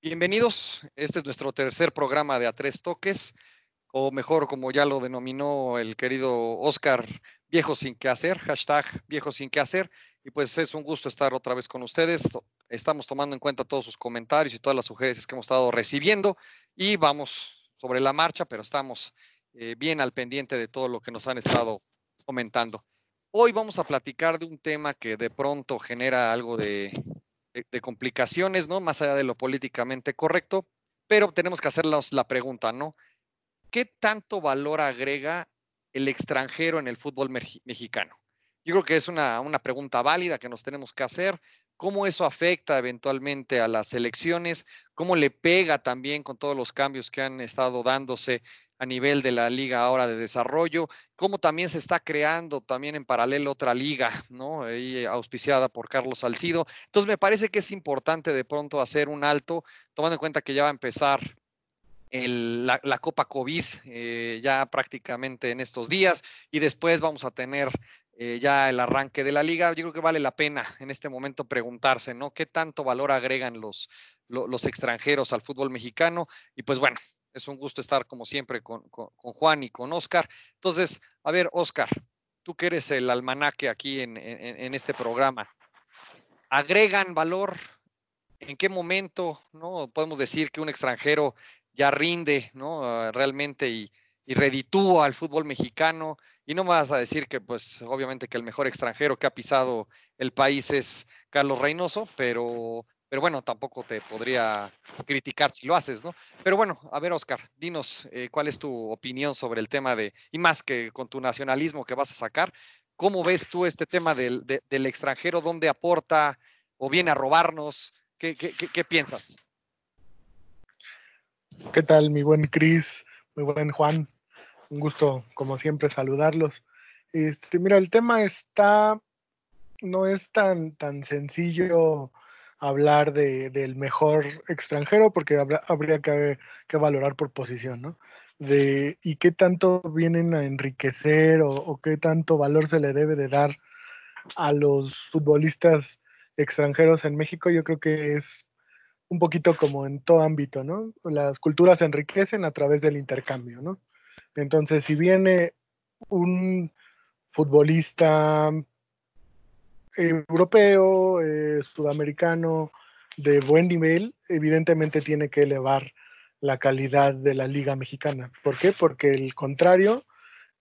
Bienvenidos, este es nuestro tercer programa de A Tres Toques, o mejor como ya lo denominó el querido Oscar, Viejo sin que hacer, hashtag Viejo sin que hacer, y pues es un gusto estar otra vez con ustedes. Estamos tomando en cuenta todos sus comentarios y todas las sugerencias que hemos estado recibiendo. Y vamos sobre la marcha, pero estamos eh, bien al pendiente de todo lo que nos han estado comentando. Hoy vamos a platicar de un tema que de pronto genera algo de, complicaciones, ¿no? Más allá de lo políticamente correcto, pero tenemos que hacernos la pregunta, ¿no? ¿Qué tanto valor agrega el extranjero en el fútbol mexicano? Yo creo que es una, pregunta válida que nos tenemos que hacer. ¿Cómo eso afecta eventualmente a las elecciones? ¿Cómo le pega también con todos los cambios que han estado dándose a nivel de la liga ahora de desarrollo? ¿Cómo también se está creando también en paralelo otra liga, ¿no? Ahí auspiciada por Carlos Salcido. Entonces me parece que es importante de pronto hacer un alto, tomando en cuenta que ya va a empezar la, Copa COVID eh, ya prácticamente en estos días y después vamos a tener eh, ya el arranque de la liga. Yo creo que vale la pena en este momento preguntarse, ¿no? ¿Qué tanto valor agregan los, los, extranjeros al fútbol mexicano? Y pues bueno, es un gusto estar como siempre con, con, Juan y con Oscar. Entonces, a ver, Oscar, tú que eres el almanaque aquí en, en, en este programa, ¿agregan valor? ¿En qué momento no podemos decir que un extranjero ya rinde, ¿no? realmente y, y reditúa al fútbol mexicano. Y no me vas a decir que, pues, obviamente que el mejor extranjero que ha pisado el país es Carlos Reynoso, pero, pero bueno, tampoco te podría criticar si lo haces, ¿no? Pero bueno, a ver, Oscar, dinos eh, cuál es tu opinión sobre el tema de, y más que con tu nacionalismo que vas a sacar, ¿cómo ves tú este tema del, de, del extranjero? ¿Dónde aporta o viene a robarnos? ¿Qué, qué, qué, qué piensas? ¿Qué tal, mi buen Cris? Mi buen Juan. Un gusto, como siempre, saludarlos. Este, mira, el tema está, no es tan, tan sencillo hablar de, del mejor extranjero, porque habrá, habría que, que, valorar por posición, ¿no? De, y qué tanto vienen a enriquecer o, o qué tanto valor se le debe de dar a los futbolistas extranjeros en México, yo creo que es un poquito como en todo ámbito, ¿no? Las culturas se enriquecen a través del intercambio, ¿no? Entonces, si viene un futbolista europeo, eh, sudamericano, de buen nivel, evidentemente tiene que elevar la calidad de la liga mexicana. ¿Por qué? Porque el contrario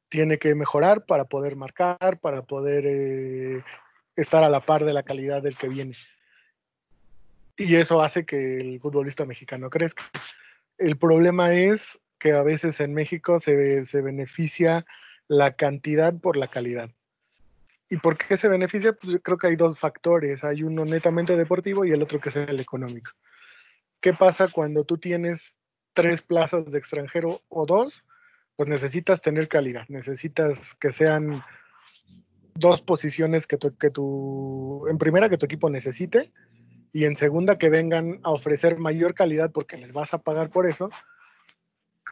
tiene que mejorar para poder marcar, para poder eh, estar a la par de la calidad del que viene y eso hace que el futbolista mexicano crezca. El problema es que a veces en México se, se beneficia la cantidad por la calidad. ¿Y por qué se beneficia? Pues yo creo que hay dos factores. Hay uno netamente deportivo y el otro que es el económico. ¿Qué pasa cuando tú tienes tres plazas de extranjero o dos? Pues necesitas tener calidad, necesitas que sean dos posiciones que tu, que tu en primera que tu equipo necesite y en segunda que vengan a ofrecer mayor calidad porque les vas a pagar por eso,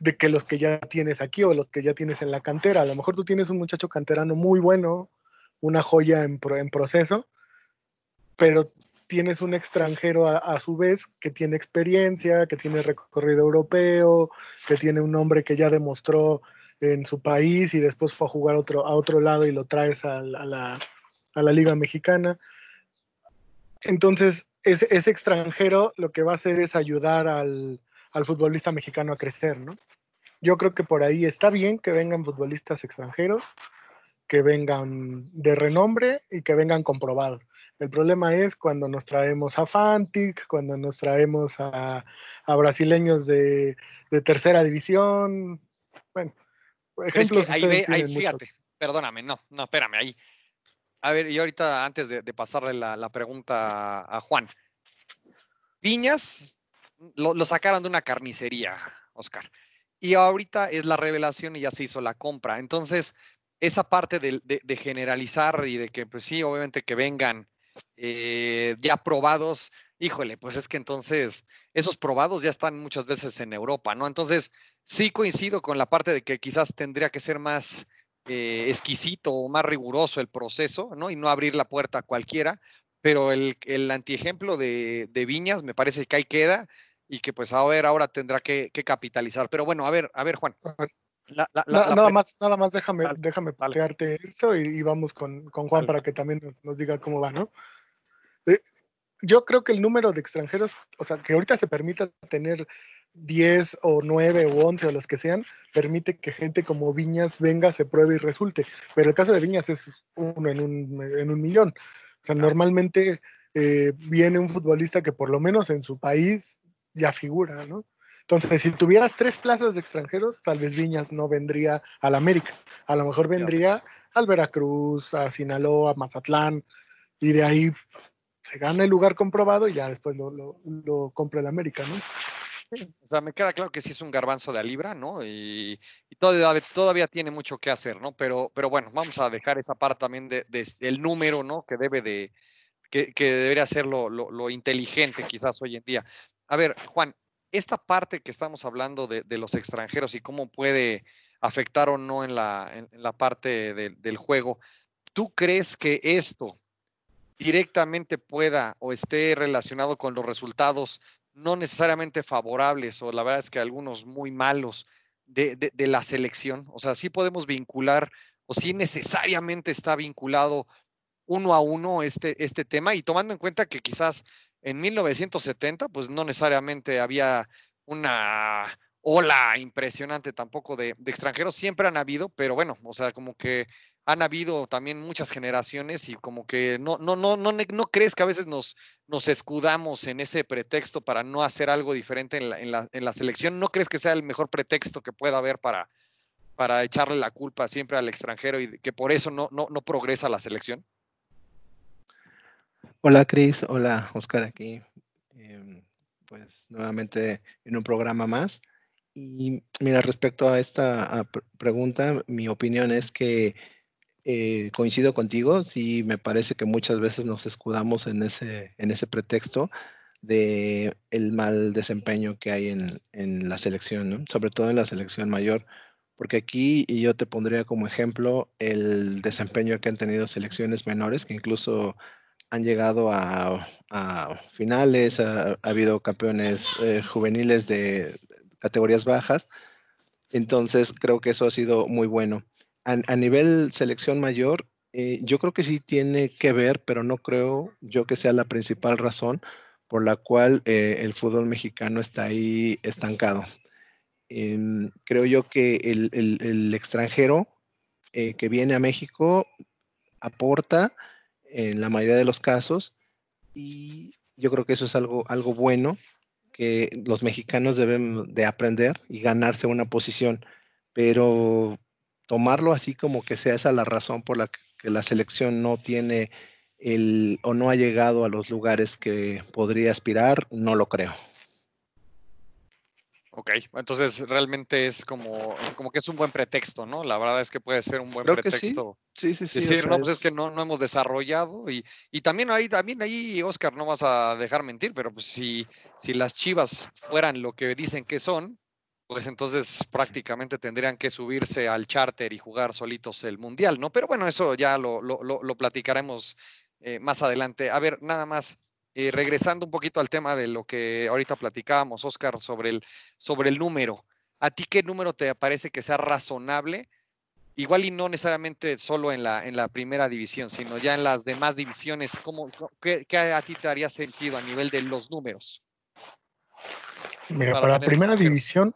de que los que ya tienes aquí o los que ya tienes en la cantera. A lo mejor tú tienes un muchacho canterano muy bueno, una joya en, en proceso, pero tienes un extranjero a, a, su vez que tiene experiencia, que tiene recorrido europeo, que tiene un hombre que ya demostró en su país y después fue a jugar a otro lado y lo traes a, a, la, a la Liga Mexicana. Entonces, ese, ese, extranjero lo que va a hacer es ayudar al, al, futbolista mexicano a crecer, ¿no? Yo creo que por ahí está bien que vengan futbolistas extranjeros, que vengan de renombre y que vengan comprobados. El problema es cuando nos traemos a Fantic, cuando nos traemos a, a brasileños de, de, tercera división. Bueno, ejemplos. Es que ahí, ve, ahí fíjate, mucho. perdóname, no, no, espérame, ahí a ver, y ahorita antes de, de pasarle la, la, pregunta a Juan, Viñas lo, lo, sacaron de una carnicería, Oscar, y ahorita es la revelación y ya se hizo la compra. Entonces, esa parte de, de, de generalizar y de que, pues sí, obviamente que vengan eh, ya probados, híjole, pues es que entonces esos probados ya están muchas veces en Europa, ¿no? Entonces, sí coincido con la parte de que quizás tendría que ser más eh, exquisito o más riguroso el proceso, ¿no? Y no abrir la puerta a cualquiera, pero el, el antiejemplo de, de, Viñas me parece que ahí queda y que pues a ver, ahora tendrá que, que capitalizar. Pero bueno, a ver, a ver, Juan. La, la, la, nada, más, nada más déjame, dale, déjame plantearte esto y, y, vamos con, con Juan dale. para que también nos diga cómo va, ¿no? Eh, yo creo que el número de extranjeros, o sea, que ahorita se permita tener 10 o 9 o 11 o los que sean, permite que gente como Viñas venga, se pruebe y resulte. Pero el caso de Viñas es uno en un, en un millón. O sea, normalmente eh, viene un futbolista que por lo menos en su país ya figura, ¿no? Entonces, si tuvieras tres plazas de extranjeros, tal vez Viñas no vendría al América. A lo mejor vendría al Veracruz, a Sinaloa, a Mazatlán, y de ahí se gana el lugar comprobado y ya después lo, lo, lo compra el América, ¿no? O sea, me queda claro que sí es un garbanzo de a libra, ¿no? Y, y todavía, todavía, tiene mucho que hacer, ¿no? Pero, pero bueno, vamos a dejar esa parte también del de, de el número, ¿no? Que debe de, que, que debería ser lo, lo, lo, inteligente quizás hoy en día. A ver, Juan, esta parte que estamos hablando de, los extranjeros y cómo puede afectar o no en la, parte de, del juego, ¿tú crees que esto directamente pueda o esté relacionado con los resultados no necesariamente favorables o la verdad es que algunos muy malos de, de, de, la selección. O sea, sí podemos vincular o sí necesariamente está vinculado uno a uno este, este tema y tomando en cuenta que quizás en 1970 pues no necesariamente había una ola impresionante tampoco de, de extranjeros, siempre han habido, pero bueno, o sea, como que han habido también muchas generaciones y como que no, no, no, no, no crees que a veces nos, nos escudamos en ese pretexto para no hacer algo diferente en la, en, la, en la selección. ¿No crees que sea el mejor pretexto que pueda haber para, para echarle la culpa siempre al extranjero y que por eso no, no, no progresa la selección? Hola Cris, hola Oscar aquí. Eh, pues nuevamente en un programa más. Y mira, respecto a esta pregunta, mi opinión es que eh, coincido contigo, sí me parece que muchas veces nos escudamos en ese, en ese pretexto de el mal desempeño que hay en, en la selección, sobre todo en la selección mayor, porque aquí y yo te pondría como ejemplo el desempeño que han tenido selecciones menores, que incluso han llegado a, a finales, ha, ha, habido campeones eh, juveniles de categorías bajas, entonces creo que eso ha sido muy bueno a, a nivel selección mayor, eh, yo creo que sí tiene que ver, pero no creo yo que sea la principal razón por la cual eh, el fútbol mexicano está ahí estancado. Eh, creo yo que el, el, el extranjero eh, que viene a México aporta en la mayoría de los casos y yo creo que eso es algo, algo bueno que los mexicanos deben de aprender y ganarse una posición, pero tomarlo así como que sea esa la razón por la que la selección no tiene el o no ha llegado a los lugares que podría aspirar, no lo creo. Ok, entonces realmente es como, como que es un buen pretexto, ¿no? La verdad es que puede ser un buen Creo pretexto. Sí, sí, sí. Decir, o sea, no, pues es... es... que no, no hemos desarrollado y, y también ahí, también ahí, Oscar, no vas a dejar mentir, pero pues si, si las chivas fueran lo que dicen que son, pues entonces prácticamente tendrían que subirse al charter y jugar solitos el mundial, ¿no? Pero bueno, eso ya lo, lo, lo platicaremos eh, más adelante. A ver, nada más, eh, regresando un poquito al tema de lo que ahorita platicábamos, Oscar, sobre el, sobre el número. ¿A ti qué número te parece que sea razonable? Igual y no necesariamente solo en la, en la primera división, sino ya en las demás divisiones. ¿cómo, qué, ¿Qué a ti te haría sentido a nivel de los números? Mira, para, para la primera división,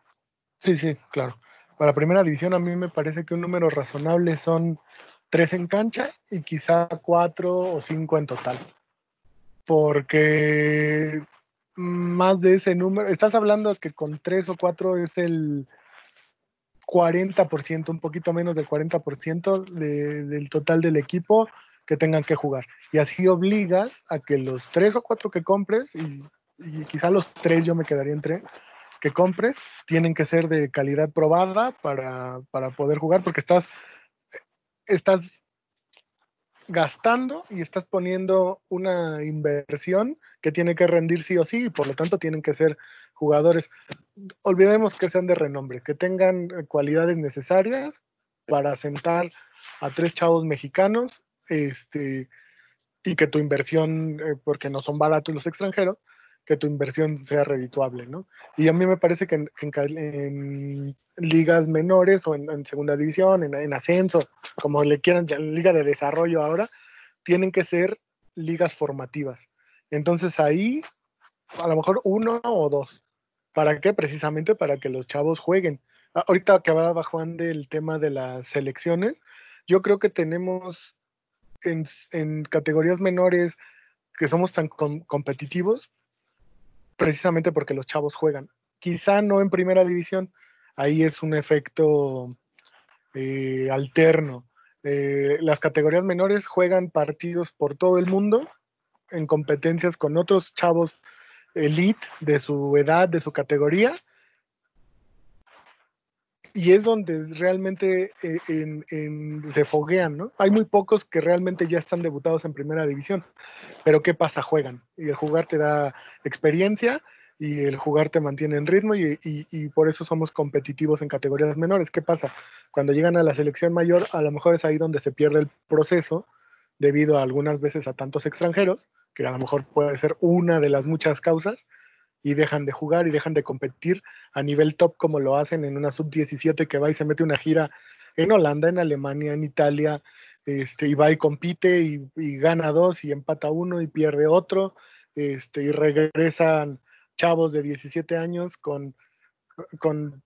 Sí, sí, claro. Para primera división a mí me parece que un número razonable son tres en cancha y quizá cuatro o cinco en total. Porque más de ese número, estás hablando que con tres o cuatro es el 40%, un poquito menos del 40% de, del total del equipo que tengan que jugar. Y así obligas a que los tres o cuatro que compres, y, y quizá los tres yo me quedaría entre, que compres tienen que ser de calidad probada para, para poder jugar, porque estás, estás gastando y estás poniendo una inversión que tiene que rendir sí o sí, y por lo tanto tienen que ser jugadores. Olvidemos que sean de renombre, que tengan cualidades necesarias para sentar a tres chavos mexicanos, este, y que tu inversión, eh, porque no son baratos los extranjeros, que tu inversión sea redituable, ¿no? Y a mí me parece que en, ligas menores o en, segunda división, en, ascenso, como le quieran, liga de desarrollo ahora, tienen que ser ligas formativas. Entonces ahí, a lo mejor uno o dos. ¿Para qué? Precisamente para que los chavos jueguen. Ah, ahorita que hablaba Juan del tema de las selecciones, yo creo que tenemos en, categorías menores que somos tan competitivos, precisamente porque los chavos juegan. Quizá no en primera división, ahí es un efecto eh, alterno. Eh, las categorías menores juegan partidos por todo el mundo en competencias con otros chavos elite de su edad, de su categoría, y es donde realmente eh, se foguean, ¿no? Hay muy pocos que realmente ya están debutados en primera división, pero ¿qué pasa? Juegan y el jugar te da experiencia y el jugar te mantiene en ritmo y, y, por eso somos competitivos en categorías menores. ¿Qué pasa? Cuando llegan a la selección mayor, a lo mejor es ahí donde se pierde el proceso debido a algunas veces a tantos extranjeros, que a lo mejor puede ser una de las muchas causas, y dejan de jugar y dejan de competir a nivel top como lo hacen en una sub-17 que va y se mete una gira en Holanda, en Alemania, en Italia, este, y va y compite y, gana dos y empata uno y pierde otro, este, y regresan chavos de 17 años con, con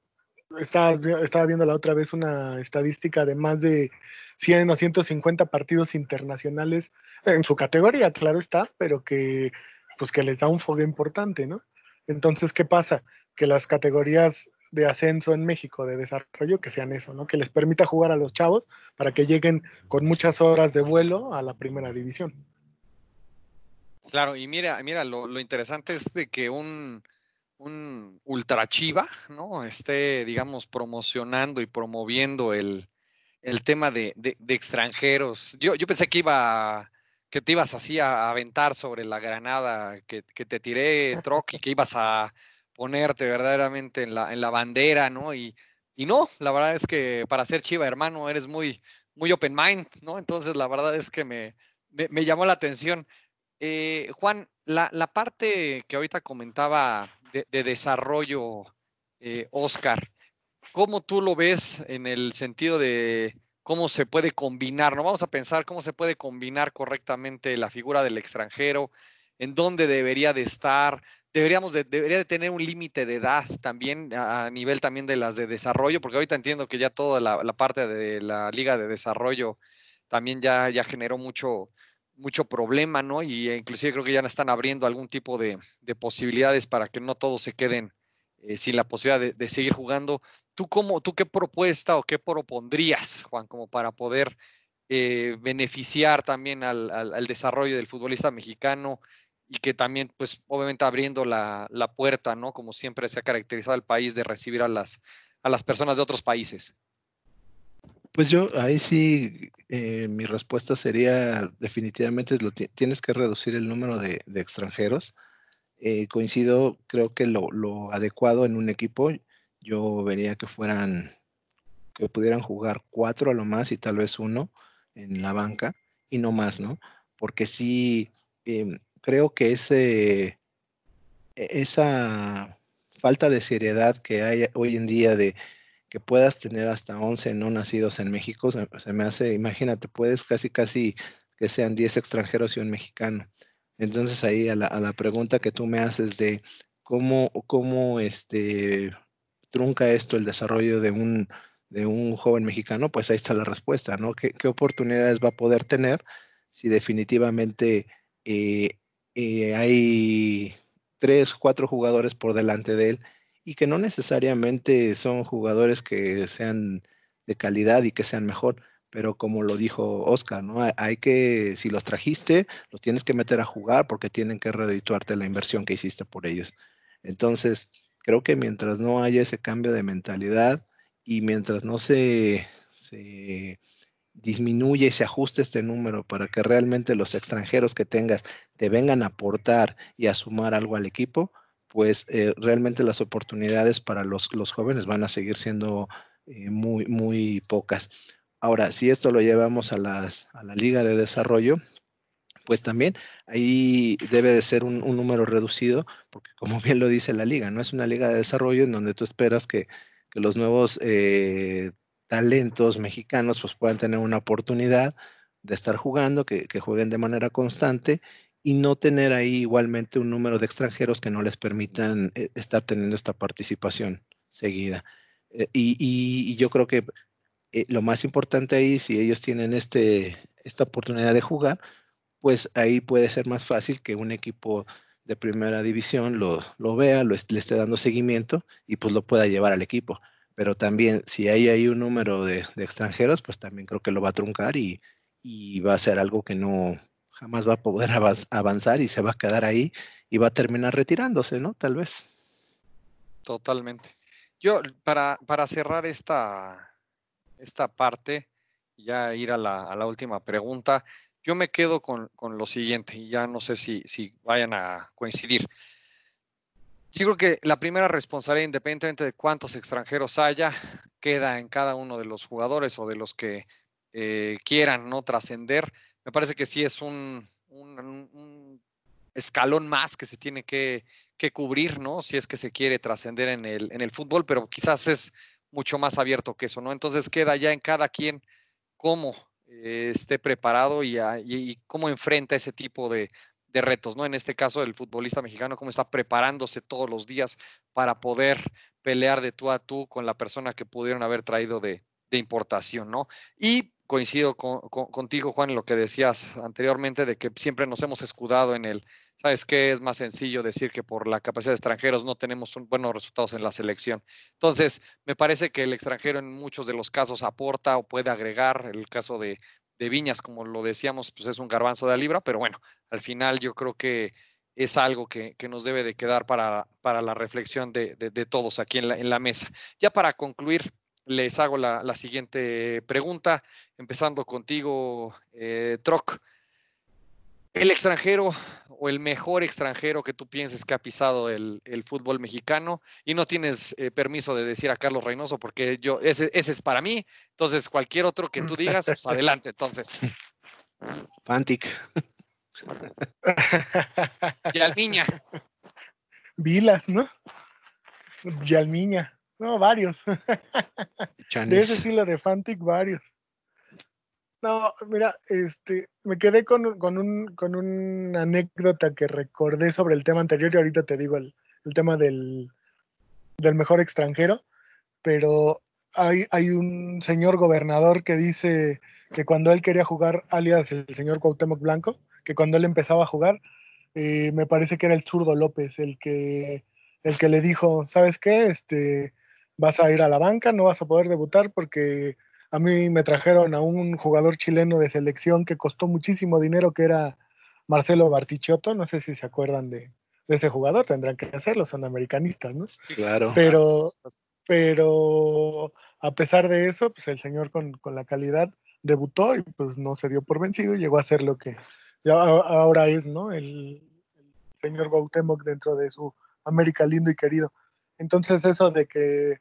estaba, estaba viendo la otra vez una estadística de más de 100 o 150 partidos internacionales en su categoría, claro está, pero que pues que les da un fogue importante, ¿no? Entonces, ¿qué pasa? Que las categorías de ascenso en México, de desarrollo, que sean eso, ¿no? Que les permita jugar a los chavos para que lleguen con muchas horas de vuelo a la primera división. Claro, y mira, mira, lo, interesante es de que un, un ultra chiva, ¿no? Esté, digamos, promocionando y promoviendo el, tema de, extranjeros. Yo, yo pensé que iba que te ibas así a aventar sobre la granada que, te tiré, y que ibas a ponerte verdaderamente en la, en la bandera, ¿no? Y, y, no, la verdad es que para ser Chiva, hermano, eres muy, muy open mind, ¿no? Entonces, la verdad es que me, me, llamó la atención. Eh, Juan, la, la, parte que ahorita comentaba de, desarrollo, eh, Oscar, ¿cómo tú lo ves en el sentido de cómo se puede combinar, ¿no? Vamos a pensar cómo se puede combinar correctamente la figura del extranjero, en dónde debería de estar, deberíamos de, debería de tener un límite de edad también a, nivel también de las de desarrollo, porque ahorita entiendo que ya toda la, parte de la liga de desarrollo también ya, ya generó mucho, mucho problema, ¿no? Y inclusive creo que ya están abriendo algún tipo de, posibilidades para que no todos se queden eh, sin la posibilidad de, seguir jugando. ¿Tú, cómo, ¿Tú qué propuesta o qué propondrías, Juan, como para poder eh, beneficiar también al, desarrollo del futbolista mexicano y que también, pues, obviamente abriendo la, puerta, ¿no? Como siempre se ha caracterizado el país de recibir a las, a las personas de otros países. Pues yo ahí sí, eh, mi respuesta sería definitivamente lo tienes que reducir el número de, extranjeros. Eh, coincido, creo que lo, lo, adecuado en un equipo, yo vería que fueran, que pudieran jugar cuatro a lo más y tal vez uno en la banca y no más, ¿no? Porque sí, em, creo que ese, e-, esa falta de seriedad que hay hoy en día de que puedas tener hasta 11 no nacidos en México, se, me hace, imagínate, puedes casi, casi que sean 10 extranjeros y un mexicano. Entonces ahí a la, a la pregunta que tú me haces de cómo, cómo este, trunca esto el desarrollo de un, de un joven mexicano, pues ahí está la respuesta, ¿no? ¿Qué, oportunidades va a poder tener si definitivamente eh, eh, hay tres, cuatro jugadores por delante de él y que no necesariamente son jugadores que sean de calidad y que sean mejor, pero como lo dijo Oscar, ¿no? Hay que, si los trajiste, los tienes que meter a jugar porque tienen que redituarte la inversión que hiciste por ellos. Entonces, creo que mientras no haya ese cambio de mentalidad y mientras no se, disminuye y se ajuste este número para que realmente los extranjeros que tengas te vengan a aportar y a sumar algo al equipo, pues eh, realmente las oportunidades para los, los, jóvenes van a seguir siendo eh, muy, muy pocas. Ahora, si esto lo llevamos a, las, a la liga de desarrollo, pues también ahí debe de ser un, un, número reducido, porque como bien lo dice la liga, no es una liga de desarrollo en donde tú esperas que, que los nuevos eh, talentos mexicanos pues puedan tener una oportunidad de estar jugando, que, que, jueguen de manera constante y no tener ahí igualmente un número de extranjeros que no les permitan eh, estar teniendo esta participación seguida. Eh, y, y, y, yo creo que eh, lo más importante ahí, si ellos tienen este, esta oportunidad de jugar, pues ahí puede ser más fácil que un equipo de primera división lo, lo vea, lo, le esté dando seguimiento y pues lo pueda llevar al equipo. Pero también si hay ahí un número de, de extranjeros, pues también creo que lo va a truncar y, y, va a ser algo que no jamás va a poder avanzar y se va a quedar ahí y va a terminar retirándose, ¿no? Tal vez. Totalmente. Yo, para, para cerrar esta, esta parte, ya ir a la, a la última pregunta, yo me quedo con, con, lo siguiente, y ya no sé si, si vayan a coincidir. Yo creo que la primera responsabilidad, independientemente de cuántos extranjeros haya, queda en cada uno de los jugadores o de los que eh, quieran no trascender. Me parece que sí es un, un, escalón más que se tiene que, que, cubrir, ¿no? Si es que se quiere trascender en el, en el fútbol, pero quizás es mucho más abierto que eso, ¿no? Entonces queda ya en cada quien cómo eh, esté preparado y, a, y, cómo enfrenta ese tipo de, de, retos, ¿no? En este caso, el futbolista mexicano, cómo está preparándose todos los días para poder pelear de tú a tú con la persona que pudieron haber traído de, de importación, ¿no? Y coincido con, con, contigo, Juan, en lo que decías anteriormente, de que siempre nos hemos escudado en el, ¿sabes qué? Es más sencillo decir que por la capacidad de extranjeros no tenemos un, buenos resultados en la selección. Entonces, me parece que el extranjero en muchos de los casos aporta o puede agregar, el caso de, de Viñas, como lo decíamos, pues es un garbanzo de la libra, pero bueno, al final yo creo que es algo que, que nos debe de quedar para, para la reflexión de, de, de todos aquí en la, en la mesa. Ya para concluir, les hago la, la siguiente pregunta, empezando contigo, eh, Troc. El extranjero o el mejor extranjero que tú pienses que ha pisado el, el fútbol mexicano y no tienes eh, permiso de decir a Carlos Reynoso porque yo ese, ese, es para mí, entonces cualquier otro que tú digas, pues adelante, entonces. Fantic. Yalmiña. Vilas, ¿no? Yalmiña. No, varios. De ese estilo de Fantic, varios. No, mira, este, me quedé con, con, un, con una anécdota que recordé sobre el tema anterior y ahorita te digo el, el tema del, del, mejor extranjero, pero hay, hay, un señor gobernador que dice que cuando él quería jugar, alias el señor Cuauhtémoc Blanco, que cuando él empezaba a jugar, eh, me parece que era el zurdo López el que, el que le dijo, ¿sabes qué? Este, vas a ir a la banca, no vas a poder debutar porque a mí me trajeron a un jugador chileno de selección que costó muchísimo dinero, que era Marcelo Bartichotto, no sé si se acuerdan de, de ese jugador, tendrán que hacerlo, son americanistas, ¿no? Claro. Pero, pero a pesar de eso, pues el señor con, con la calidad debutó y pues no se dio por vencido y llegó a ser lo que ya ahora es, ¿no? El, el señor Bautemoc dentro de su América lindo y querido. Entonces eso de que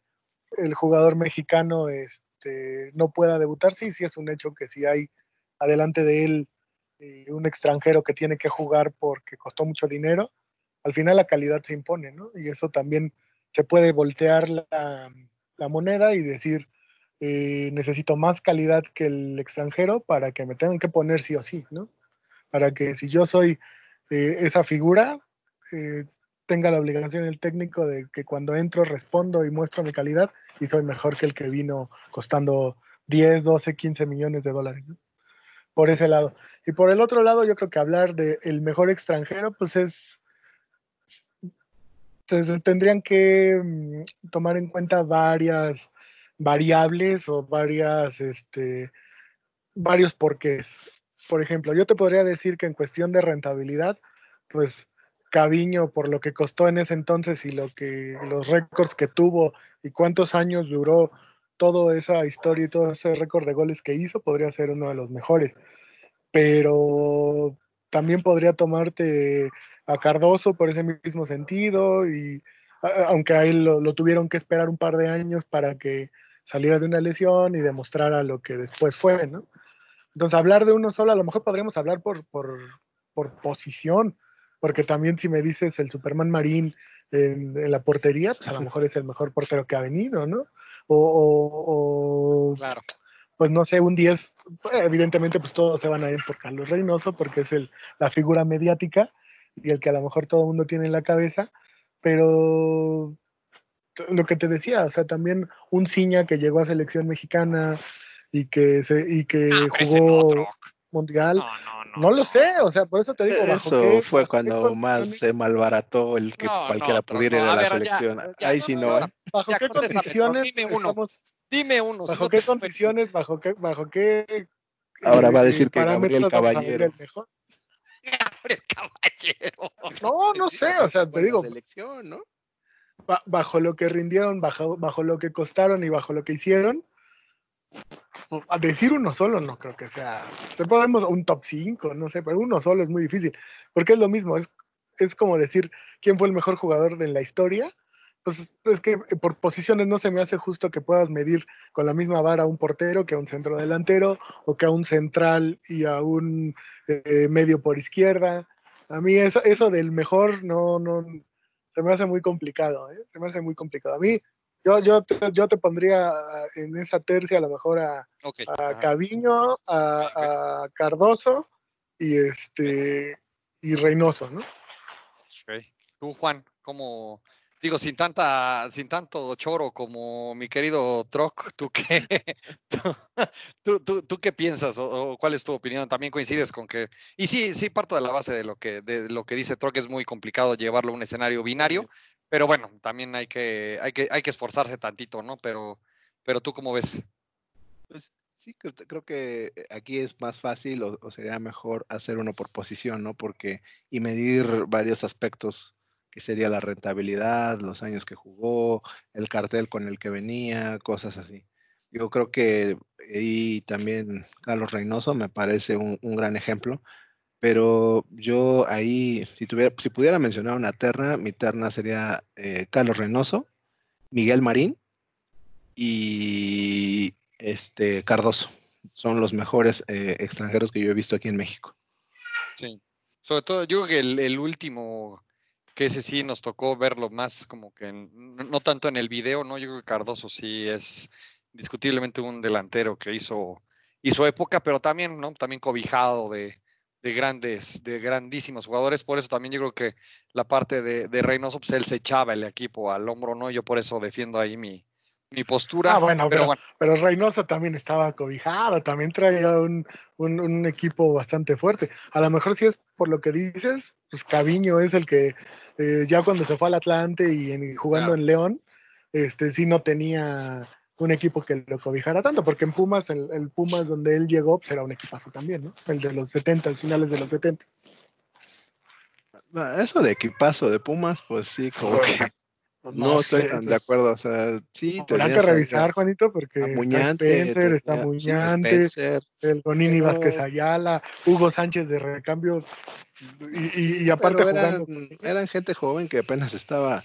el jugador mexicano este, no pueda debutar, sí, sí es un hecho que si hay adelante de él eh, un extranjero que tiene que jugar porque costó mucho dinero, al final la calidad se impone, ¿no? Y eso también se puede voltear la, moneda y decir, eh, necesito más calidad que el extranjero para que me tengan que poner sí o sí, ¿no? Para que si yo soy eh, esa figura, eh, tenga la obligación el técnico de que cuando entro respondo y muestro mi calidad y soy mejor que el que vino costando 10, 12, 15 millones de dólares. Por ese lado. Y por el otro lado, yo creo que hablar de el mejor extranjero, pues es... Entonces, tendrían que mm, tomar en cuenta varias variables o varias, este, varios porqués. Por ejemplo, yo te podría decir que en cuestión de rentabilidad, pues Caviño por lo que costó en ese entonces y lo que los récords que tuvo y cuántos años duró toda esa historia y todo ese récord de goles que hizo, podría ser uno de los mejores. Pero también podría tomarte a Cardoso por ese mismo sentido y aunque a él lo, tuvieron que esperar un par de años para que saliera de una lesión y demostrara lo que después fue, ¿no? Entonces, hablar de uno solo, a lo mejor podríamos hablar por, por, por posición, porque también si me dices el Superman Marín en, la portería, pues a lo mejor es el mejor portero que ha venido, ¿no? O, claro. pues no sé, un 10, evidentemente pues todos se van a ir por Carlos Reynoso, porque es el, la figura mediática y el que a lo mejor todo el mundo tiene en la cabeza, pero lo que te decía, o sea, también un Ciña que llegó a selección mexicana y que se y que ah, jugó mundial. No, no, no, lo sé, o sea, por eso te digo. eso fue cuando más se malbarató el que cualquiera pudiera ir a, la selección. Ahí sí no. ¿eh? ¿Bajo qué condiciones? Dime uno. Dime uno. ¿Bajo qué condiciones? ¿Bajo qué? ¿Bajo qué? Ahora va a decir que Gabriel Caballero. El mejor? Gabriel Caballero. No, no sé, o sea, te digo. Selección, ¿no? Bajo lo que rindieron, bajo, bajo lo que costaron y bajo lo que hicieron, a decir uno solo no creo que sea. Te podemos un top 5, no sé, pero uno solo es muy difícil. Porque es lo mismo, es, es como decir quién fue el mejor jugador de la historia. Pues es que por posiciones no se me hace justo que puedas medir con la misma vara a un portero que a un centro delantero o que a un central y a un eh, medio por izquierda. A mí eso, eso del mejor no, no, se me hace muy complicado, ¿eh? se me hace muy complicado. A mí yo, yo, te, yo te pondría en esa tercia a lo mejor a, a Caviño, a, a, Cardoso y este y Reynoso, ¿no? Okay. Tú, Juan, ¿cómo, digo, sin tanta, sin tanto choro como mi querido Troc, ¿tú qué, tú, tú, tú, qué piensas o, cuál es tu opinión? También coincides con que, y sí, sí parto de la base de lo que, de lo que dice Troc, es muy complicado llevarlo a un escenario binario, pero bueno, también hay que, hay que, hay que esforzarse tantito, ¿no? Pero, pero tú cómo ves? Pues sí, creo, que aquí es más fácil o, sería mejor hacer uno por posición, ¿no? Porque y medir varios aspectos que sería la rentabilidad, los años que jugó, el cartel con el que venía, cosas así. Yo creo que y también Carlos Reynoso me parece un, un gran ejemplo pero yo ahí, si, tuviera, si pudiera mencionar una terna, mi terna sería eh, Carlos Reynoso, Miguel Marín y este Cardoso. Son los mejores eh, extranjeros que yo he visto aquí en México. Sí, sobre todo yo creo que el, último, que ese sí nos tocó verlo más como que no tanto en el video, ¿no? Yo creo que Cardoso sí es discutiblemente un delantero que hizo, hizo época, pero también, ¿no? También cobijado de, de grandes, de grandísimos jugadores. Por eso también yo creo que la parte de, de Reynoso, pues él se echaba el equipo al hombro, ¿no? Yo por eso defiendo ahí mi, mi postura. Ah, bueno, pero, pero, Reynoso también estaba cobijado, también traía un, un, equipo bastante fuerte. A lo mejor si es por lo que dices, pues Caviño es el que eh, ya cuando se fue al Atlante y jugando en León, este sí no tenía un equipo que lo cobijara tanto, porque en Pumas, el, Pumas donde él llegó, pues era un equipazo también, ¿no? El de los 70, finales de los 70. Ah, eso de equipazo de Pumas, pues sí, como que no, estoy tan de acuerdo. O sea, sí, Tendrán que revisar, Juanito, porque Muñante, está Spencer, está Muñante, el Gonini Vázquez Ayala, Hugo Sánchez de recambio, y, aparte jugando. eran gente joven que apenas estaba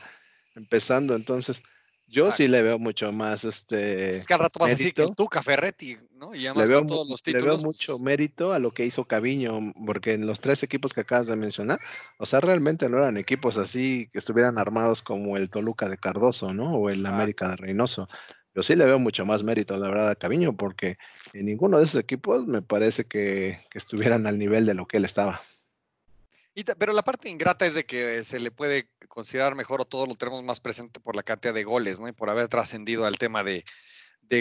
empezando, entonces yo sí le veo mucho más este. Es que al rato vas a decir que Tuca Ferretti, ¿no? Y además le veo, todos los títulos. Le veo mucho mérito a lo que hizo Caviño, porque en los tres equipos que acabas de mencionar, o sea, realmente no eran equipos así que estuvieran armados como el Toluca de Cardoso, ¿no? O el América de Reynoso. Yo sí le veo mucho más mérito, la verdad, a Caviño, porque en ninguno de esos equipos me parece que, que estuvieran al nivel de lo que él estaba pero la parte ingrata es de que se le puede considerar mejor o todo lo tenemos más presente por la cantidad de goles, ¿no? Y por haber trascendido al tema de,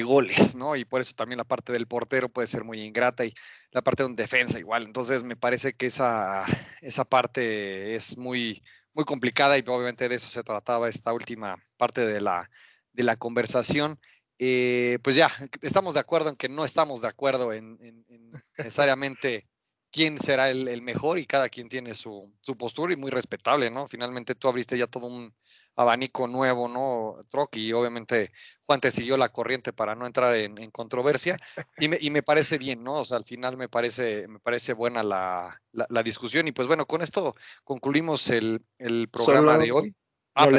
goles, ¿no? Y por eso también la parte del portero puede ser muy ingrata y la parte de un defensa igual. Entonces me parece que esa, esa parte es muy, muy complicada y obviamente de eso se trataba esta última parte de la, de la conversación. Eh, pues ya, estamos de acuerdo en que no estamos de acuerdo en necesariamente quién será el, mejor y cada quien tiene su, postura y muy respetable, ¿no? Finalmente tú abriste ya todo un abanico nuevo, ¿no? Troc, y obviamente Juan te siguió la corriente para no entrar en, controversia, y me, y me, parece bien, ¿no? O sea, al final me parece, me parece buena la, la, discusión, y pues bueno, con esto concluimos el, el programa de hoy. Ah, no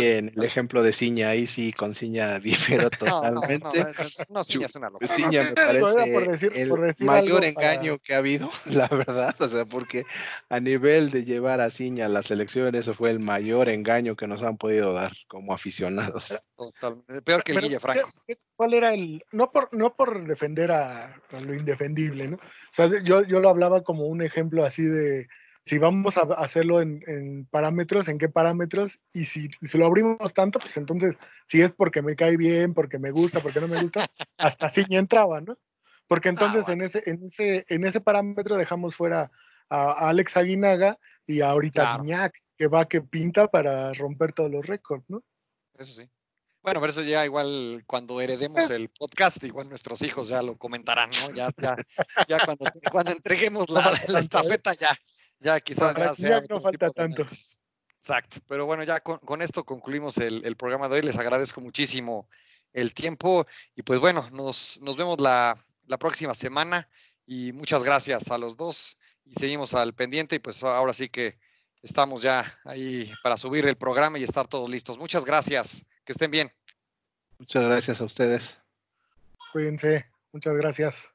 en el ejemplo de Ciña, ahí sí con Ciña difiero totalmente. No, Ciña es una locura. Ciña me parece el mayor engaño que ha habido, la verdad, o sea, porque a nivel de llevar a Ciña a la selección, eso fue el mayor engaño que nos han podido dar como aficionados. Totalmente, peor que el Guille Franco. ¿Cuál era el, no por, no por defender a, lo indefendible, ¿no? O sea, yo, yo lo hablaba como un ejemplo así de si vamos a hacerlo en, parámetros, en qué parámetros, y si, si, lo abrimos tanto, pues entonces, si es porque me cae bien, porque me gusta, porque no me gusta, hasta así ya entraba, ¿no? Porque ah, entonces en, ese, en, ese, en ese parámetro dejamos fuera a, Alex Aguinaga y ahorita claro. que va que pinta para romper todos los récords, ¿no? Eso sí. Bueno, pero eso ya igual cuando heredemos el podcast, igual nuestros hijos ya lo comentarán, ¿no? Ya, ya, ya cuando, cuando entreguemos la, la estafeta ya, ya quizás ya sea. no falta tanto. Exacto. Pero bueno, ya con, esto concluimos el, programa de hoy. Les agradezco muchísimo el tiempo. Y pues bueno, nos, nos vemos la, la próxima semana. Y muchas gracias a los dos. Y seguimos al pendiente. Y pues ahora sí que estamos ya ahí para subir el programa y estar todos listos. Muchas gracias. Que estén bien. Muchas gracias a ustedes. Cuídense. Muchas gracias.